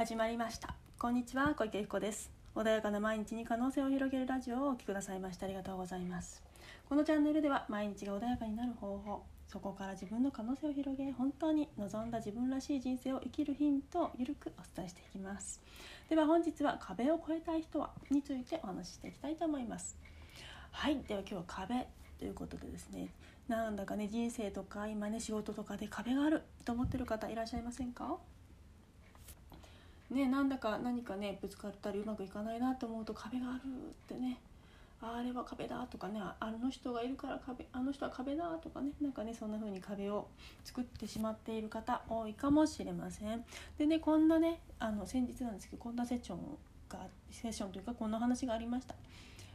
始まりました。こんにちは小池由子です。穏やかな毎日に可能性を広げるラジオをお聞きくださいましてありがとうございます。このチャンネルでは毎日が穏やかになる方法そこから自分の可能性を広げ本当に望んだ自分らしい人生を生きるヒントをゆるくお伝えしていきます。では本日は壁を越えたい人はについてお話ししていきたいと思います。はいでは今日は壁ということでですねなんだかね人生とか今ね仕事とかで壁があると思ってる方いらっしゃいませんか？ねなんだか何かねぶつかったりうまくいかないなと思うと壁があるってね。あれは壁だとかねあの人がいるから壁あの人は壁だとかねなんかねそんな風に壁を作ってしまっている方多いかもしれません。でねこんなねあの先日なんですけどこんなセッションがセッションというかこんな話がありました。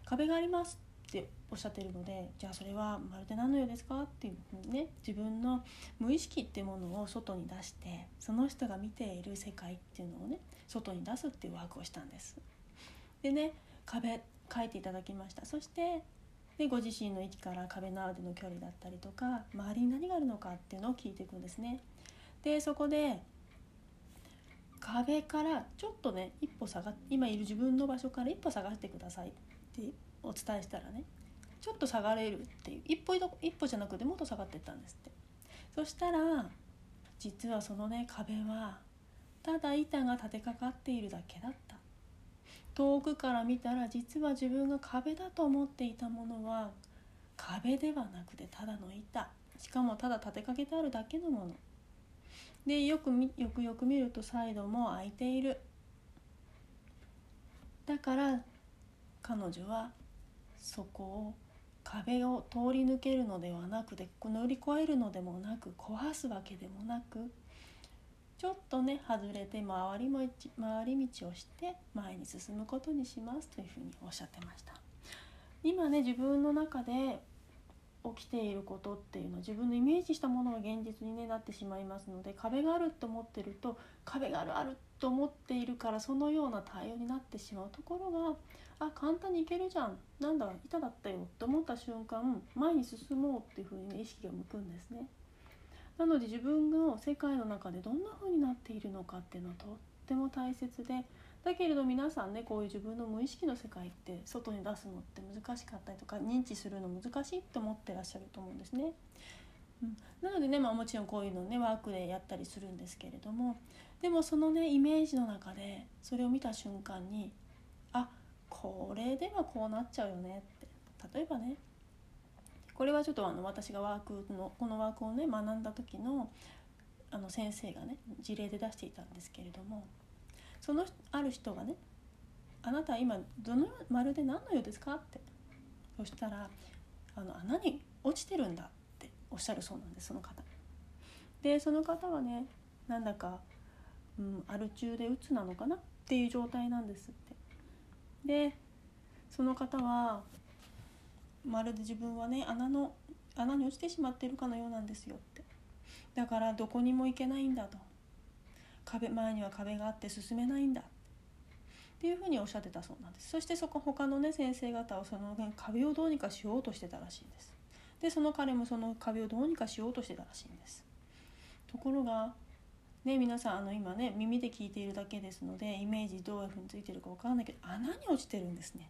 壁がありますっておっしゃってるのでじゃあそれはまるで何のようですか？っていうふうにね自分の無意識っていうものを外に出してその人が見ている世界っていうのをね外に出すっていうワークをしたんです。でね壁書いていただきましたそしてでご自身の位置から壁のでの距離だったりとか周りに何があるのかっていうのを聞いていくんですね。でそこで壁からちょっとね一歩下が今いる自分の場所から一歩下がってくださいってお伝えしたらねちょっと下がれるっていう一歩一歩じゃなくてもっと下がってったんですって。そしたら実はそのね壁はただ板が立てかかっているだけだった。遠くから見たら実は自分が壁だと思っていたものは壁ではなくてただの板。しかもただ立てかけてあるだけのもの。でよくよくよく見るとサイドも開いている。だから彼女はそこを壁を通り抜けるのではなくて乗り越えるのでもなく壊すわけでもなくちょっとね外れて回り回り道をして前に進むことにしますというふうにおっしゃってました。今ね自分の中で起きていることっていうのは自分のイメージしたものが現実に、ね、なってしまいますので壁があると思ってると壁があるあると思っているからそのような対応になってしまうところがあ簡単にいけるじゃんなんだ板だったよと思った瞬間前に進もうっていうふうに、ね、意識が向くんですね。なので自分の世界の中でどんな風になっているのかっていうのはとっても大切でだけれど皆さんねこういう自分の無意識の世界って外に出すのって難しかったりとか認知するの難しいって思ってらっしゃると思うんですね。うん、なのでね、まあ、もちろんこういうのねワークでやったりするんですけれどもでもそのねイメージの中でそれを見た瞬間にあこれではこうなっちゃうよねって例えばねこれはちょっとあの私がワークのこのワークをね学んだ時のあの先生がね事例で出していたんですけれどもそのある人がね「あなた今どのまるで何のようですか?」ってそしたらあの穴に落ちてるんだっておっしゃるそうなんですその方。でその方はねなんだか、うん、アル中で鬱なのかなっていう状態なんですって。でその方はまるで自分はね穴の穴に落ちてしまってるかのようなんですよってだからどこにも行けないんだと壁前には壁があって進めないんだ。っていうふうにおっしゃってたそうなんです。そしてそこ他のね先生方はその壁をどうにかしようとしてたらしいんです。でその彼もその壁をどうにかしようとしてたらしいんです。ところがね皆さんあの今ね耳で聞いているだけですのでイメージどういうふうについてるか分からないけど穴に落ちてるんですね。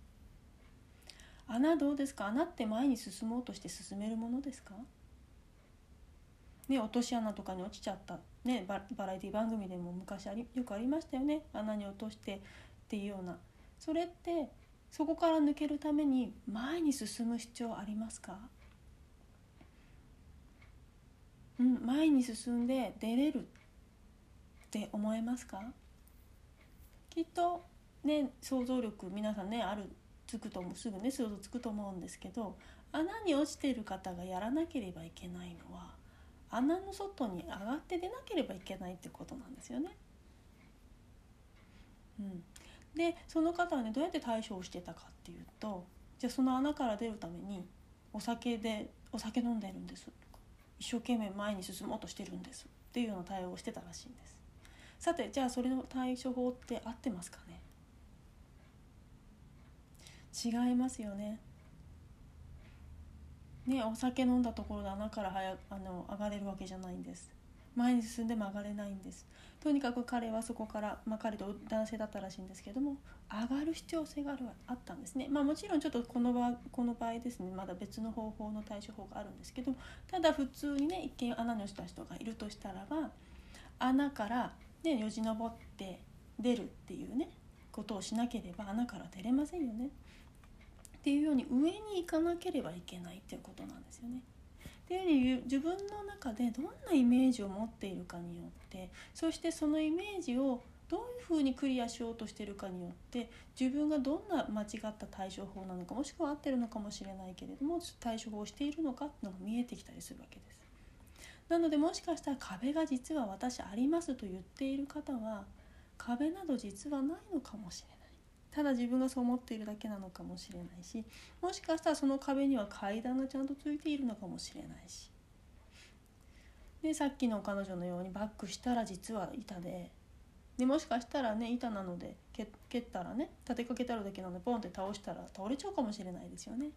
穴どうですか？穴って前に進もうとして進めるものですか？ね、落とし穴とかに落ちちゃった、ね、ババラエティ番組でも昔ありよくありましたよね。穴に落としてっていうような。それってそこから抜けるために前に進む必要ありますか？うん前に進んで出れるって思えますか？きっとね想像力皆さんねあるつくとすぐね想像つくと思うんですけど穴に落ちてる方がやらなければいけないのは穴の外に上がって出なければいけないってことなんですよね。うん、でその方はねどうやって対処をしてたかっていうとじゃあその穴から出るためにお酒でお酒飲んでるんですとか一生懸命前に進もうとしてるんですっていうような対応をしてたらしいんです。さてじゃあそれの対処法って合ってますかね？違いますよね。ねお酒飲んだところで穴からはやあの上がれるわけじゃないんです。前に進んで曲がれないんですとにかく彼はそこから、まあ、彼と男性だったらしいんですけども上がる必要性があるあったんですねまあもちろんちょっとこの場この場合ですねまだ別の方法の対処法があるんですけどただ普通にね一見穴に落ちた人がいるとしたらば穴から、ね、よじ登って出るっていうねことをしなければ穴から出れませんよね。っていうように上に行かなければいけないっていうことなんですよね。っていうふう自分の中でどんなイメージを持っているかによってそしてそのイメージをどういうふうにクリアしようとしてるかによって自分がどんな間違った対処法なのかもしくは合ってるのかもしれないけれども対処法をしているのかっていうのが見えてきたりするわけです。なのでもしかしたら壁が実は私ありますと言っている方は壁など実はないのかもしれない。ただ自分がそう思っているだけなのかもしれないしもしかしたらその壁には階段がちゃんとついているのかもしれないしでさっきの彼女のようにバックしたら実は板ででもしかしたらね板なので蹴ったらね立てかけてあるだけなのでポンって倒したら倒れちゃうかもしれないですよね。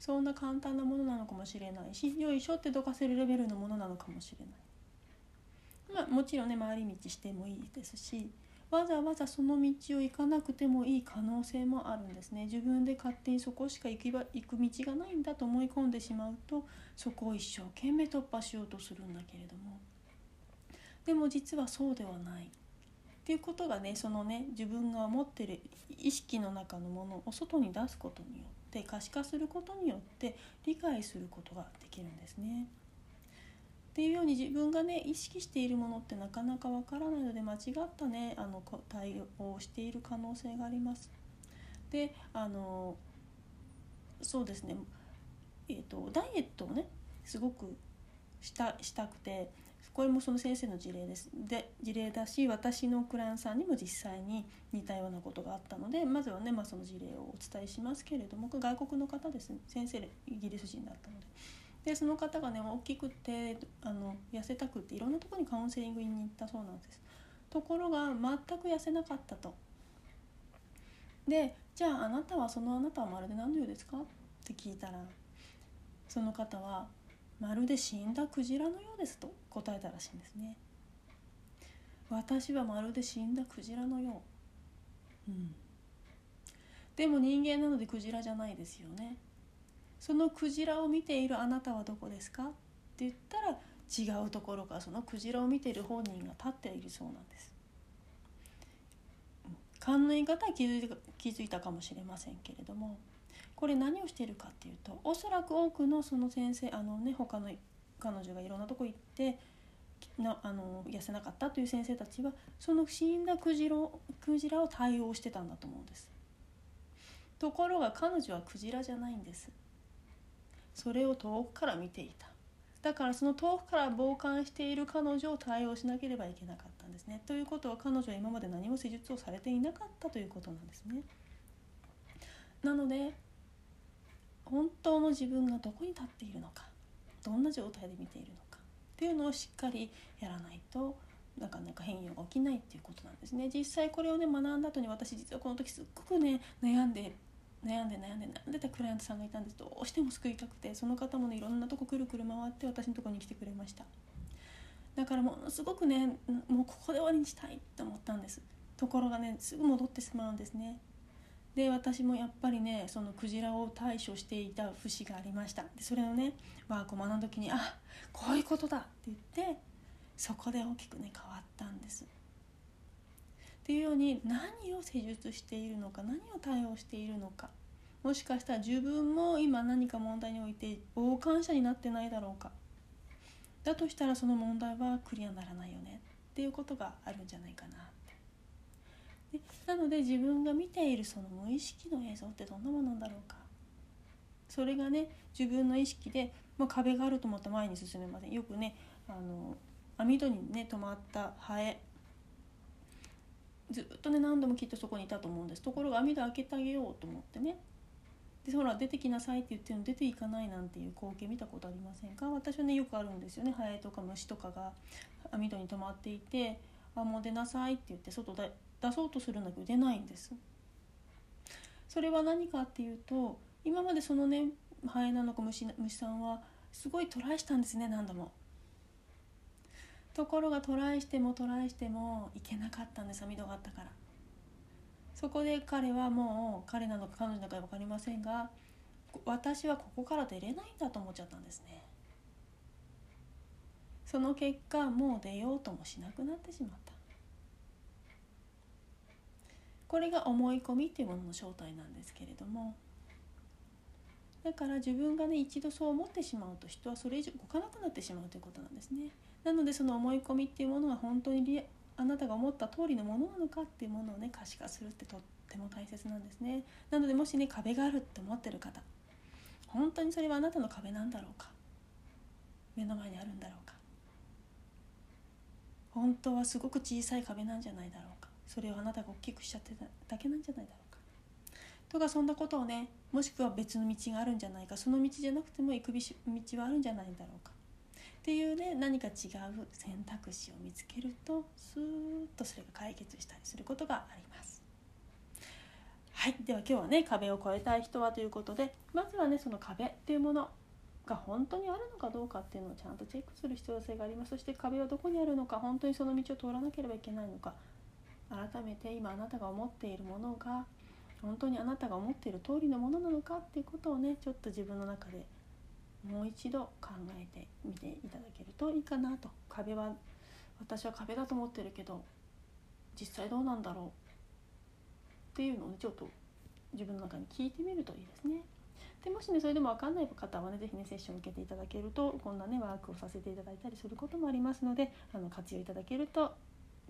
そんな簡単なものなのかもしれないしよいしょってどかせるレベルのものなのかもしれない。まあ、もちろんね回り道してもいいですしわざわざその道を行かなくてもいい可能性もあるんですね。自分で勝手にそこしか行きば行く道がないんだと思い込んでしまうとそこを一生懸命突破しようとするんだけれども。でも実はそうではない。っていうことがねそのね自分が持ってる意識の中のものを外に出すことによって可視化することによって理解することができるんですね。っていうように自分がね意識しているものってなかなかわからないので間違ったねあの対応をしている可能性があります。であのそうですねえーと、ダイエットをねすごくしたしたくてこれもその先生の事例ですで事例だし私のクライアントさんにも実際に似たようなことがあったのでまずはね、まあ、その事例をお伝えしますけれども外国の方ですね先生イギリス人だったので。でその方がね大きくてあの痩せたくっていろんなとこにカウンセリングに行ったそうなんです。ところが全く痩せなかったと。でじゃああなたはそのあなたはまるで何のようですか？って聞いたらその方はまるで死んだクジラのようですと答えたらしいんですね。私はまるで死んだクジラのよう、うん、でも人間なのでクジラじゃないですよね。そのクジラを見ているあなたはどこですか?」って言ったら違うところからそのクジラを見ている本人が立っているそうなんです。勘の言い方は気づいた気づいたかもしれませんけれどもこれ何をしているかっていうとおそらく多くのその先生あのね他の彼女がいろんなとこ行ってなあの痩せなかったという先生たちはその死んだクジラクジラを対応してたんだと思うんです。ところが彼女はクジラじゃないんです。それを遠くから見ていた。だからその遠くから傍観している彼女を対応しなければいけなかったんですね。ということは彼女は今まで何も施術をされていなかったということなんですね。なので本当の自分がどこに立っているのかどんな状態で見ているのかっていうのをしっかりやらないとなかなか変容が起きないっていうことなんですね。実際これをね学んだ後に私実はこの時すっごくね悩んで悩んで悩んで悩んでたクライアントさんがいたんですどうしても救いたくてその方もねいろんなとこくるくる回って私のとこに来てくれました。だからものすごくねもうここで終わりにしたい。って思ったんですところがねすぐ戻ってしまうんですね。で私もやっぱりねそのクジラを対処していた節がありました。でそれをねワークを学んだ時にあこういうことだって言ってそこで大きくね変わったんです。っていうように何を施術しているのか何を対応しているのかもしかしたら自分も今何か問題において傍観者になってないだろうかだとしたらその問題はクリアにならないよねっていうことがあるんじゃないかなでなので自分が見ているその無意識の映像ってどんなものなんだろうか。それがね自分の意識で、まあ、壁があると思ったら前に進めません。よくねあの網戸にね止まったハエずっとね何度もきっとそこにいたと思うんです。ところが網戸開けてあげようと思ってね。でほら出てきなさいって言ってるの出ていかないなんていう光景見たことありませんか？私はねよくあるんですよね。ハエとか虫とかが網戸に止まっていて「あもう出なさい」って言って外で出そうとするんだけど出ないんです。それは何かっていうと今までそのねハエなのか虫虫さんはすごいトライしたんですね何度も。ところがトライしてもトライしてもいけなかったんです網戸があったから。そこで彼はもう彼なのか彼女なのか分かりませんが私はここから出れないんだと思っちゃったんですね。その結果もう出ようともしなくなってしまった。これが思い込みっていうものの正体なんですけれども。だから自分がね一度そう思ってしまうと人はそれ以上動かなくなってしまうということなんですね。なのでその思い込みっていうものが本当にあなたが思った通りのものなのかっていうものをね可視化するってとっても大切なんですね。なのでもしね壁があるって思ってる方本当にそれはあなたの壁なんだろうか？目の前にあるんだろうか？本当はすごく小さい壁なんじゃないだろうか？それをあなたが大きくしちゃってただけなんじゃないだろうか？とかそんなことをねもしくは別の道があるんじゃないか？その道じゃなくても行く道はあるんじゃないだろうか？っていうね何か違う選択肢を見つけるとスーッとそれが解決したりすることがあります。はいでは今日はね壁を越えたい人はということでまずはねその壁っていうものが本当にあるのかどうかっていうのをちゃんとチェックする必要性があります。そして壁はどこにあるのか本当にその道を通らなければいけないのか。改めて今あなたが思っているものが本当にあなたが思っている通りのものなのかっていうことをねちょっと自分の中でもう一度考えてみていただけるといいかなと壁は私は壁だと思ってるけど実際どうなんだろうっていうのをねちょっと自分の中に聞いてみるといいですね。でもしねそれでも分かんない方はね是非ねセッション受けていただけるとこんなねワークをさせていただいたりすることもありますのであの活用いただけると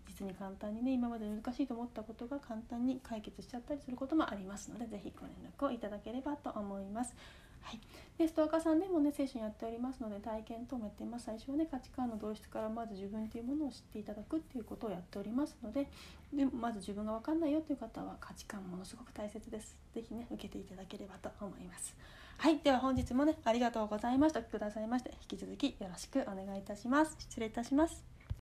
実に簡単にね今まで難しいと思ったことが簡単に解決しちゃったりすることもありますので是非ご連絡をいただければと思います。はい、でストアカーさんでもねセッションやっておりますので体験等もやっています。最初はね価値観の導出からまず自分というものを知っていただくっていうことをやっておりますのででまず自分が分かんないよという方は価値観ものすごく大切です。是非ね受けていただければと思います。はい。では本日もねありがとうございました。お聴きくださいまして引き続きよろしくお願いいたします。失礼いたします。